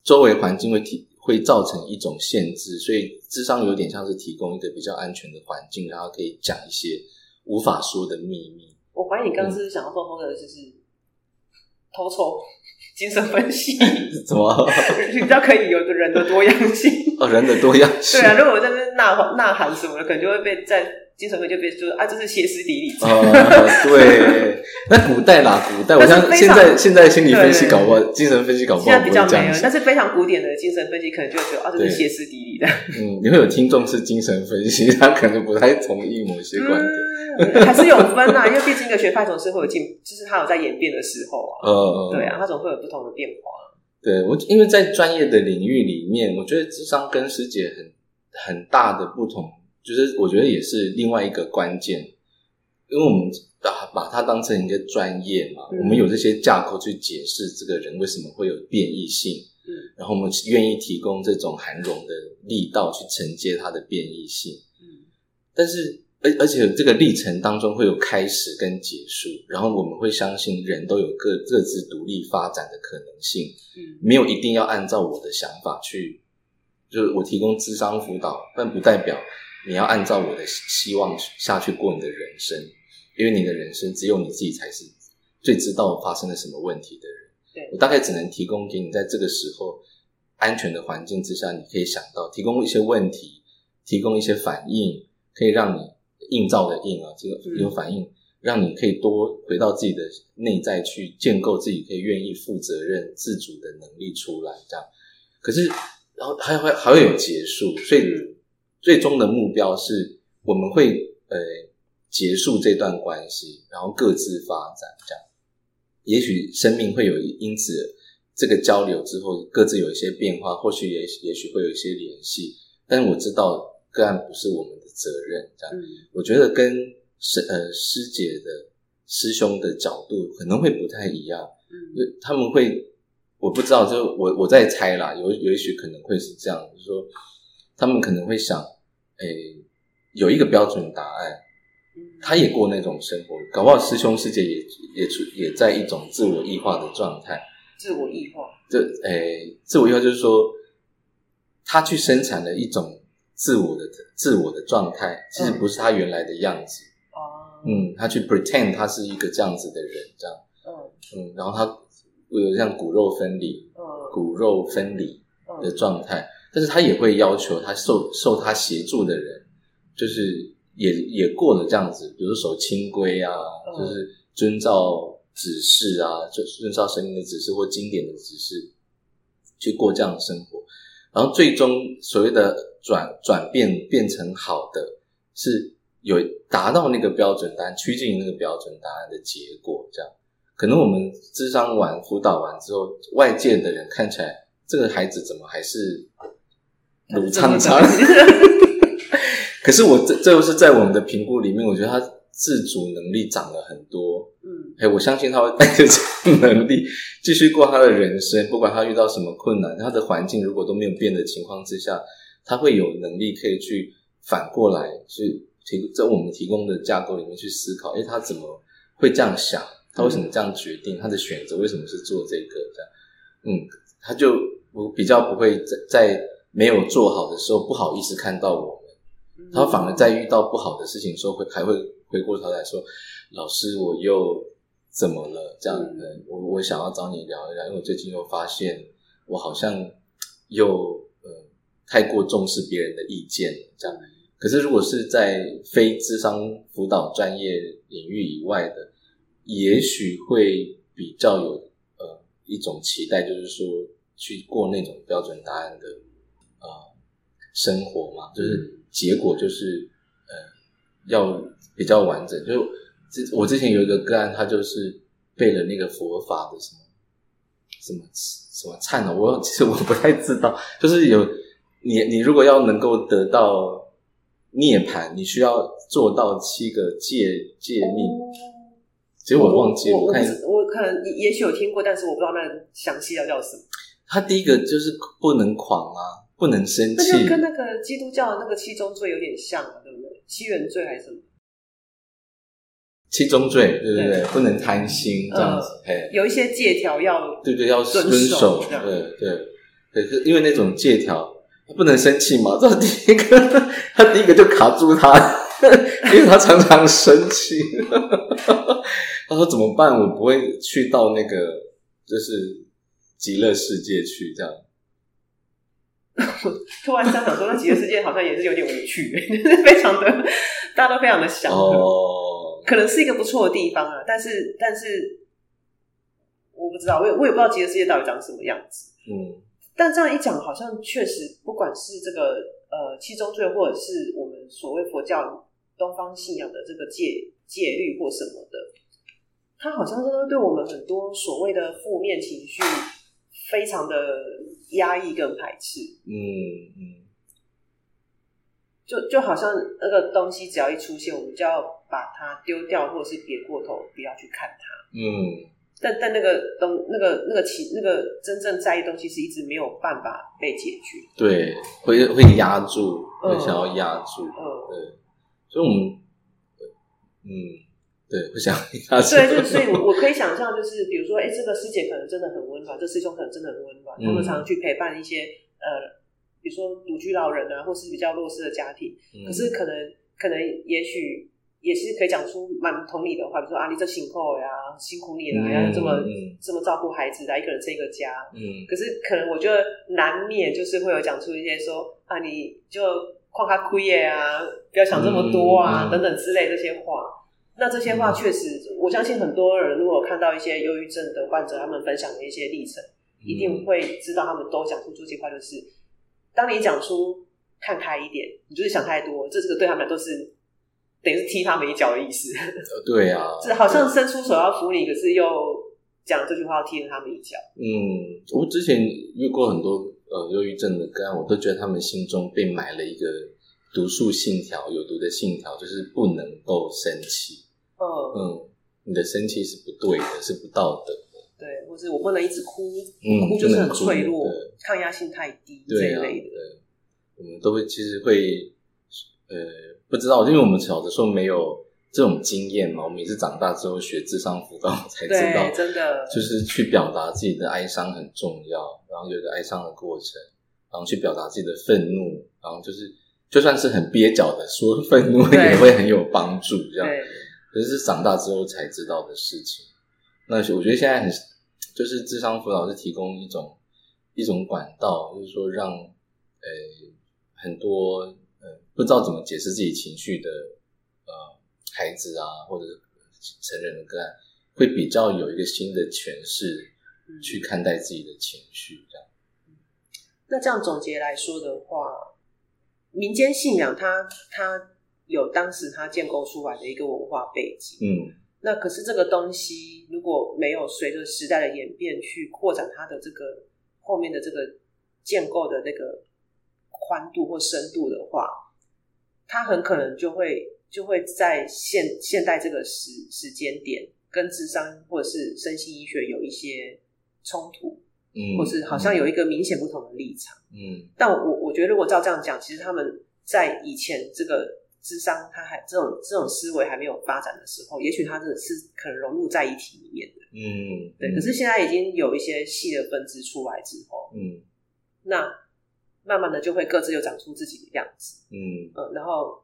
周围环境会提会造成一种限制，所以智商有点像是提供一个比较安全的环境，然后可以讲一些。无法说的秘密。我怀疑你刚刚是想要偷偷的，就是偷抽精神分析，怎么？你知道可以有的人的多样性哦，人的多样性。对啊，如果我在那呐呐喊什么的，可能就会被在。精神分就被说啊，这是歇斯底里。哦，对，那古代啦，古代，我像现在现在心理分析搞不好，精神分析搞不好，现在比较没有，但是非常古典的精神分析，可能就会觉得啊，这是歇斯底里的。嗯，你会有听众是精神分析，他可能不太同意某些观点，还是有分啊，因为毕竟一个学派总是会有进，就是它有在演变的时候啊。嗯，对啊，它总会有不同的变化。对我，因为在专业的领域里面，我觉得智商跟师姐很很大的不同。就是我觉得也是另外一个关键，因为我们把把它当成一个专业嘛，嗯、我们有这些架构去解释这个人为什么会有变异性，嗯，然后我们愿意提供这种涵容的力道去承接他的变异性，嗯，但是而而且这个历程当中会有开始跟结束，然后我们会相信人都有各各自独立发展的可能性，嗯，没有一定要按照我的想法去，就是我提供智商辅导，但不代表。你要按照我的希望下去过你的人生，因为你的人生只有你自己才是最知道发生了什么问题的人。对，我大概只能提供给你在这个时候安全的环境之下，你可以想到提供一些问题，提供一些反应，可以让你映照的映啊，这个有反应，让你可以多回到自己的内在去建构自己可以愿意负责任、自主的能力出来。这样，可是然后还会还会有结束，所以。最终的目标是，我们会呃结束这段关系，然后各自发展。这样，也许生命会有因此这个交流之后，各自有一些变化，或许也也许会有一些联系。但是我知道个案不是我们的责任。这样，嗯、我觉得跟师呃师姐的师兄的角度可能会不太一样。嗯，他们会我不知道，就我我在猜啦，有有也许可能会是这样，就是说。他们可能会想，诶、欸，有一个标准答案，他也过那种生活，搞不好师兄师姐也也处也在一种自我异化的状态。自我异化，这诶、欸，自我异化就是说，他去生产了一种自我的自我的状态，其实不是他原来的样子。哦、嗯，嗯，他去 pretend 他是一个这样子的人，这样。嗯嗯，然后他会有像骨肉分离，嗯、骨肉分离的状态。但是他也会要求他受受他协助的人，就是也也过了这样子，比如说守清规啊，嗯、就是遵照指示啊，就遵照神明的指示或经典的指示去过这样的生活，然后最终所谓的转转变变成好的，是有达到那个标准答案，趋近于那个标准答案的结果，这样。可能我们智商完辅导完之后，外界的人看起来这个孩子怎么还是鲁苍苍？可是我这这又是在我们的评估里面，我觉得他自主能力长了很多。嗯，哎，我相信他会带着这种能力继续过他的人生，不管他遇到什么困难，他的环境如果都没有变的情况之下，他会有能力可以去反过来去提在我们提供的架构里面去思考，诶，他怎么会这样想？他为什么这样决定？他的选择为什么是做这个？这样，嗯，他就我比较不会在在没有做好的时候不好意思看到我们，他反而在遇到不好的事情的时候会还会回过头来说：“老师，我又怎么了？”这样的，我我想要找你聊一聊，因为我最近又发现我好像又呃太过重视别人的意见，这样。可是如果是在非智商辅导专业领域以外的。也许会比较有呃一种期待，就是说去过那种标准答案的呃生活嘛，就是结果就是呃要比较完整。就之我之前有一个个案，他就是背了那个佛法的什么什么什么忏呢？我其实我不太知道，就是有你你如果要能够得到涅槃，你需要做到七个戒戒命。其实我忘记了，我我看我可能也许有听过，但是我不知道那详细要叫什么。他第一个就是不能狂啊，不能生气，那就跟那个基督教的那个七宗罪有点像，对不对？七原罪还是什么？七宗罪，对对对，对不能贪心这样子。有一些借条要对对要遵守，对对对，可是因为那种借条不能生气嘛，这第一个 他第一个就卡住他。因为他常常生气，他说怎么办？我不会去到那个就是极乐世界去，这样。突然想想说，那极乐世界好像也是有点无趣，非常的大家都非常的想，哦，可能是一个不错的地方啊。但是，但是我不知道，我也我也不知道极乐世界到底长什么样子。嗯，但这样一讲，好像确实，不管是这个呃七宗罪，或者是我们所谓佛教。东方信仰的这个戒戒律或什么的，它好像真的对我们很多所谓的负面情绪非常的压抑跟排斥。嗯嗯，就就好像那个东西只要一出现，我们就要把它丢掉，或者是别过头，不要去看它。嗯，但但那个东那个那个其那个真正在意的东西是一直没有办法被解决。对，会会压住，会想要压住。嗯，对。所以，我们，嗯，对，不想他。对，就所以，我我可以想象，就是比如说，哎，这个师姐可能真的很温暖，这师兄可能真的很温暖，他们常常去陪伴一些呃，比如说独居老人啊，或是比较弱势的家庭。嗯、可是，可能可能也许也是可以讲出蛮同理的话，比如说啊，你这辛苦呀，辛苦你了，要、嗯、这么、嗯、这么照顾孩子，来一个人撑一个家。嗯。可是，可能我觉得难免就是会有讲出一些说啊，你就。旷他亏耶啊！不要想这么多啊，等等之类这些话。那这些话确实，我相信很多人如果看到一些忧郁症的患者，他们分享的一些历程，嗯、一定会知道他们都讲出这些话，就是当你讲出看开一点，你就是想太多，这这个对他们都是等于是踢他们一脚的意思。对啊，是好像伸出手要扶你，可是又讲这句话要踢了他们一脚。嗯，我之前遇过很多。呃，忧郁症的个案，我都觉得他们心中被埋了一个毒素信条，有毒的信条，就是不能够生气。嗯嗯，你的生气是不对的，是不道德的。对，或是我不能一直哭，嗯、哭就是很脆弱，抗压性太低这一类的。对，我们都会其实会呃不知道，因为我们小的时候没有。这种经验嘛，我们也是长大之后学智商辅导才知道，真的就是去表达自己的哀伤很重要，然后有一个哀伤的过程，然后去表达自己的愤怒，然后就是就算是很蹩脚的说愤怒也会很有帮助，这样，可是长大之后才知道的事情。那我觉得现在很就是智商辅导是提供一种一种管道，就是说让呃很多呃不知道怎么解释自己情绪的。呃孩子啊，或者成人的个案，会比较有一个新的诠释去看待自己的情绪，这样。那这样总结来说的话，民间信仰它它有当时它建构出来的一个文化背景，嗯，那可是这个东西如果没有随着时代的演变去扩展它的这个后面的这个建构的那个宽度或深度的话，它很可能就会就会在现现代这个时时间点跟智商或者是身心医学有一些冲突。嗯，或是好像有一个明显不同的立场，嗯，但我我觉得如果照这样讲，其实他们在以前这个智商，他还这种这种思维还没有发展的时候，也许他真的是可能融入在一体里面的，嗯，对。可是现在已经有一些细的分支出来之后，嗯，那慢慢的就会各自又长出自己的样子，嗯呃，然后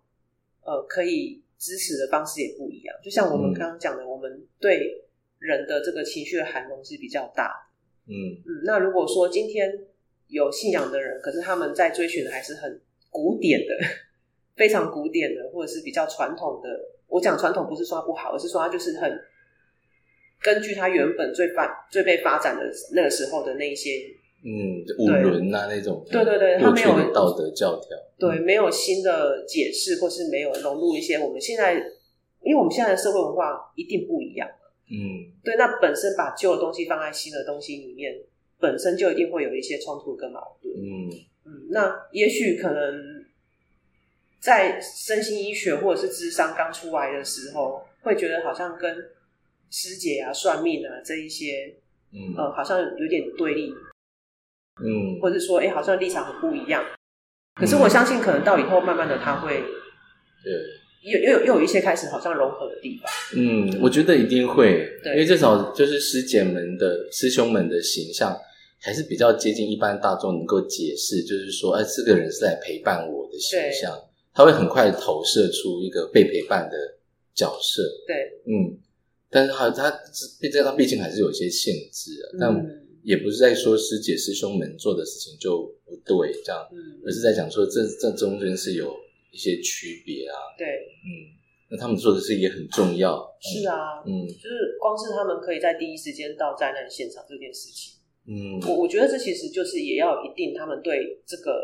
呃，可以支持的方式也不一样。就像我们刚刚讲的，嗯，我们对人的这个情绪的涵容是比较大的。嗯嗯，那如果说今天有信仰的人，可是他们在追寻的还是很古典的，非常古典的，或者是比较传统的。我讲传统不是说它不好，而是说它就是很根据它原本最发最被发展的那个时候的那一些，嗯，五伦啊那种，对对对，他没有道德教条，对，没有新的解释，或是没有融入一些我们现在，因为我们现在的社会文化一定不一样。嗯，对，那本身把旧的东西放在新的东西里面，本身就一定会有一些冲突跟矛盾。嗯。嗯，那也许可能在身心医学或者是智商刚出来的时候，会觉得好像跟师姐啊、算命啊这一些，嗯。呃，好像有点对立。嗯，或者说，哎，好像立场很不一样。可是我相信，可能到以后，慢慢的他会，对。又又又有一些开始好像融合的地方。嗯，我觉得一定会，因为至少就是师姐们的师兄们的形象还是比较接近一般大众能够解释，就是说，哎，这个人是来陪伴我的形象，他会很快投射出一个被陪伴的角色。对，嗯，但是他他毕竟他毕竟还是有一些限制啊，但也不是在说师姐师兄们做的事情就不对，这样，嗯，而是在讲说这这中间是有。一些区别啊，对，嗯，那他们做的事也很重要，是啊，嗯，就是光是他们可以在第一时间到灾难现场这件事情，嗯，我我觉得这其实就是也要一定他们对这个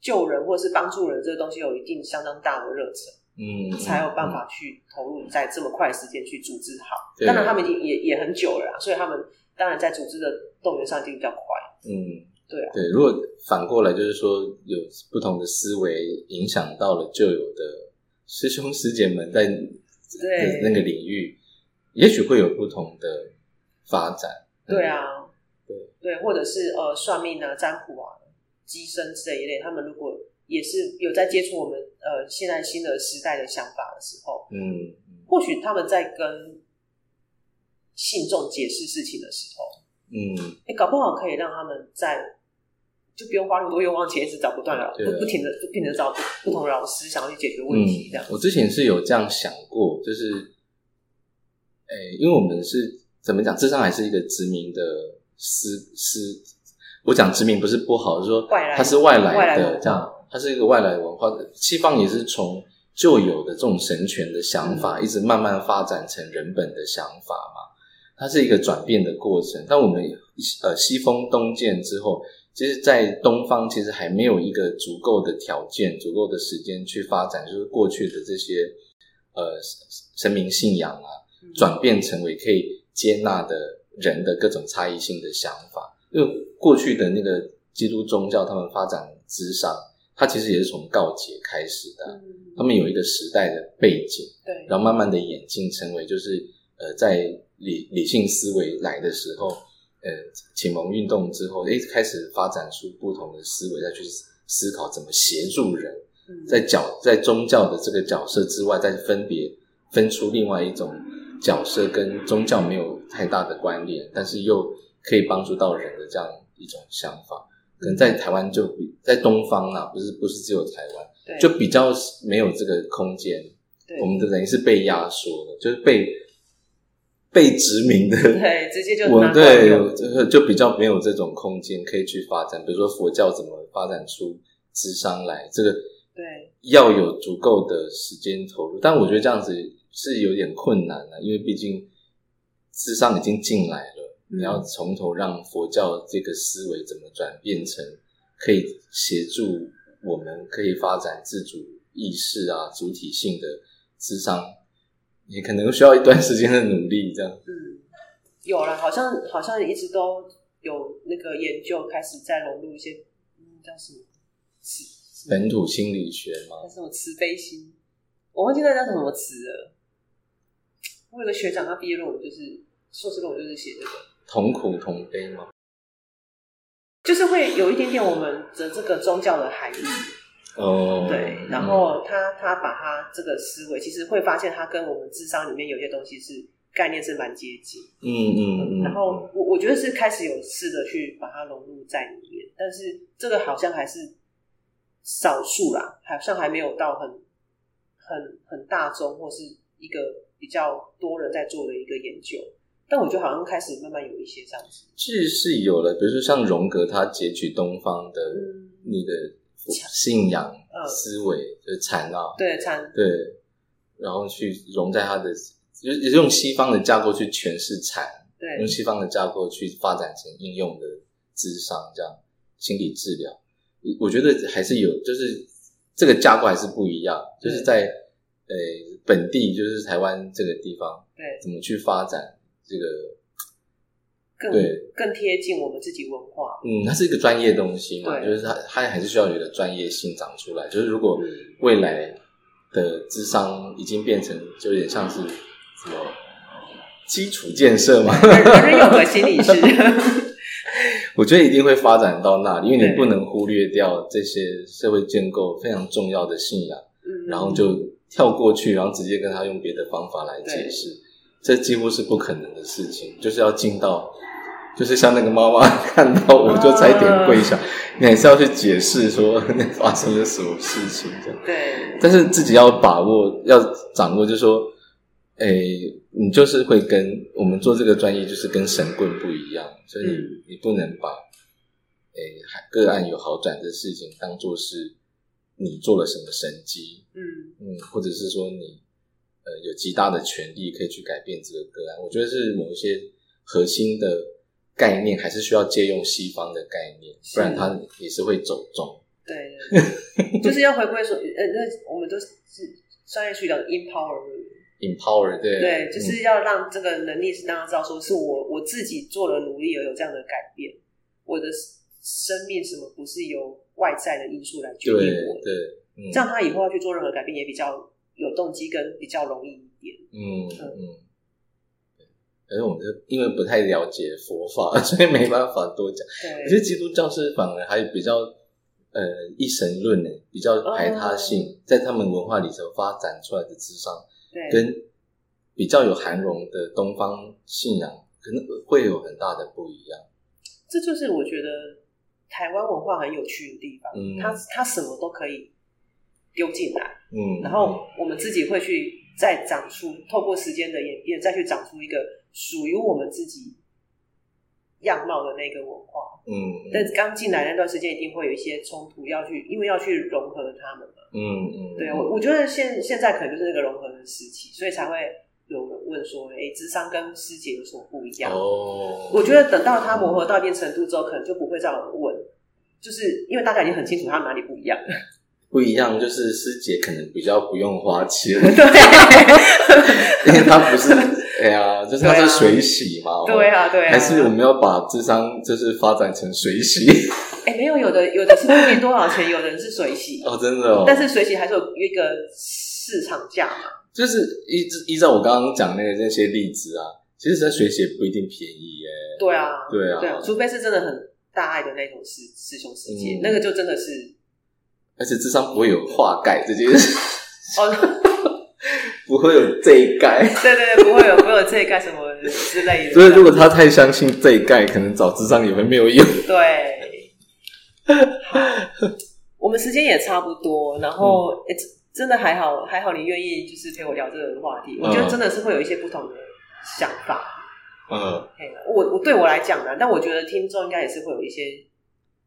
救人或是帮助人这个东西有一定相当大的热忱，嗯，才有办法去投入在这么快的时间去组织好。当然他们已经也也很久了啦，所以他们当然在组织的动员上一定比较快，嗯。对啊，对，如果反过来就是说，有不同的思维影响到了旧有的师兄师姐们在对那个领域，也许会有不同的发展。对啊，对。对，或者是呃算命啊、占卜啊、机身这一类，他们如果也是有在接触我们呃现在新的时代的想法的时候，嗯，或许他们在跟信众解释事情的时候，嗯，哎，搞不好可以让他们在。就不用花那么多冤枉钱，一直找不断了，不不停的不停的找不不同老师，想要去解决问题。这样、嗯，我之前是有这样想过，就是，哎，因为我们是怎么讲，智商还是一个殖民的思思。我讲殖民不是不好，就是说它是外来的，这样，它是一个外来文化。西方也是从旧有的这种神权的想法，嗯、一直慢慢发展成人本的想法嘛。它是一个转变的过程。但我们呃西风东渐之后。其实，在东方，其实还没有一个足够的条件、足够的时间去发展，就是过去的这些呃神明信仰啊，转变成为可以接纳的人的各种差异性的想法。因为过去的那个基督宗教，他们发展之上，它其实也是从告解开始的。他们有一个时代的背景，对，然后慢慢的演进成为，就是呃，在理理性思维来的时候。呃，启蒙运动之后，诶，开始发展出不同的思维，再去思考怎么协助人，在角在宗教的这个角色之外，再分别分出另外一种角色，跟宗教没有太大的关联，但是又可以帮助到人的这样一种想法。可能在台湾就比在东方啊，不是不是只有台湾，就比较没有这个空间。我们的等于是被压缩的，就是被。被殖民的，对，直接就我对，就就比较没有这种空间可以去发展。比如说佛教怎么发展出智商来，这个对，要有足够的时间投入。但我觉得这样子是有点困难的，因为毕竟智商已经进来了，嗯、你要从头让佛教这个思维怎么转变成可以协助我们可以发展自主意识啊、主体性的智商，也可能需要一段时间的努力。这样，嗯，有了，好像好像一直都有那个研究开始在融入一些，嗯，叫什么词？本土心理学吗？叫什么慈悲心？我忘记那叫什么词了。我有个学长，他毕业论文就是硕士论文，就是写这个同苦同悲吗？就是会有一点点我们的这个宗教的含义哦，对，然后他他把他这个思维，其实会发现他跟我们智商里面有些东西是概念是蛮接近，嗯嗯嗯，然后我我觉得是开始有试着去把它融入在里面，但是这个好像还是少数啦，好像还没有到很很很大众或是一个比较多人在做的一个研究。但我觉得好像开始慢慢有一些这样子，其实是有了，比如说像荣格，他截取东方的那个信仰思维，嗯、就是禅啊，对禅，对，然后去融在他的，就是用西方的架构去诠释禅，对，用西方的架构去发展成应用的智商，这样心理治疗，我觉得还是有，就是这个架构还是不一样，就是在呃本地，就是台湾这个地方，对，怎么去发展。这个更对。更贴近我们自己文化，嗯，它是一个专业东西嘛，就是它它还是需要有一个专业性长出来。就是如果未来的智商已经变成，就有点像是什么基础建设嘛，人有个心理师，我觉得一定会发展到那里，因为你不能忽略掉这些社会建构非常重要的信仰，然后就跳过去，然后直接跟他用别的方法来解释。这几乎是不可能的事情，就是要进到，就是像那个妈妈 看到我就差一点跪下，uh, 你还是要去解释说那发生了什么事情这样。对。但是自己要把握，要掌握，就是说，哎，你就是会跟我们做这个专业，就是跟神棍不一样，所以你不能把，哎，个案有好转的事情当做是你做了什么神迹，嗯嗯，或者是说你。呃，有极大的权利可以去改变这个个案，我觉得是某一些核心的概念，还是需要借用西方的概念，不然它也是会走中。对，就是要回归说，呃，那我们都是商业去讲 empower，empower，对。对，就是要让这个能力是让他知道，说是我我自己做了努力而有这样的改变，我的生命什么不是由外在的因素来决定我的，对，对嗯、这样他以后要去做任何改变也比较。有动机跟比较容易一点，嗯。嗯，可是我们就因为不太了解佛法，所以没办法多讲。我觉得基督教是反而还比较呃一神论呢，比较排他性，哦、在他们文化里头发展出来的智商，对，跟比较有涵容的东方信仰，可能会有很大的不一样。这就是我觉得台湾文化很有趣的地方，嗯，他他什么都可以。丢进来，嗯，然后我们自己会去再长出，透过时间的演变，再去长出一个属于我们自己样貌的那个文化，嗯。但是刚进来那段时间，一定会有一些冲突，要去，因为要去融合他们嘛，嗯嗯。对，我我觉得现现在可能就是那个融合的时期，所以才会有人问说，哎，智商跟师姐有什么不一样？哦，我觉得等到他磨合到一定程度之后，可能就不会再有人问，就是因为大家已经很清楚他们哪里不一样。不一样，就是师姐可能比较不用花钱，对，因为他不是，哎呀，就是它是水洗嘛，对啊，对啊，还是我们要把智商就是发展成水洗？哎，没有，有的有的是没多少钱，有的人是水洗。哦，真的哦，但是水洗还是有一个市场价嘛，就是依依照我刚刚讲那个那些例子啊，其实在水洗不一定便宜耶，对啊，对啊，对啊，除非是真的很大爱的那种师师兄师姐，那个就真的是。而且智商不会有化盖这件事，哦，不会有这一盖，对对对，不会有不会有这一盖什么之类的。所以如果他太相信这一盖，可能找智商也会没有用。对，我们时间也差不多，然后、嗯欸、真的还好，还好你愿意就是陪我聊这个话题。嗯、我觉得真的是会有一些不同的想法。嗯，我我对我来讲呢，但我觉得听众应该也是会有一些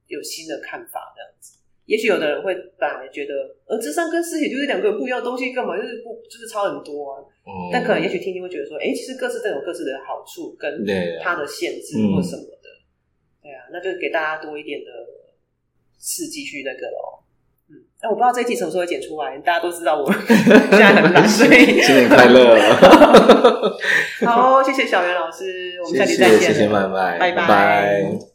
有新的看法这样子。也许有的人会本来觉得，呃，智商跟尸体就是两个不一样的东西，干嘛就是不就是差很多啊？嗯、但可能也许听听会觉得说，哎、欸，其实各自都有各自的好处跟它的限制或什么的，对啊，那就给大家多一点的刺激去那个咯。嗯，哎，我不知道这一集什么时候会剪出来，大家都知道我 现在很懒，所以新年快乐。好，谢谢小袁老师，我们下期再见，谢谢麦麦，拜拜。拜拜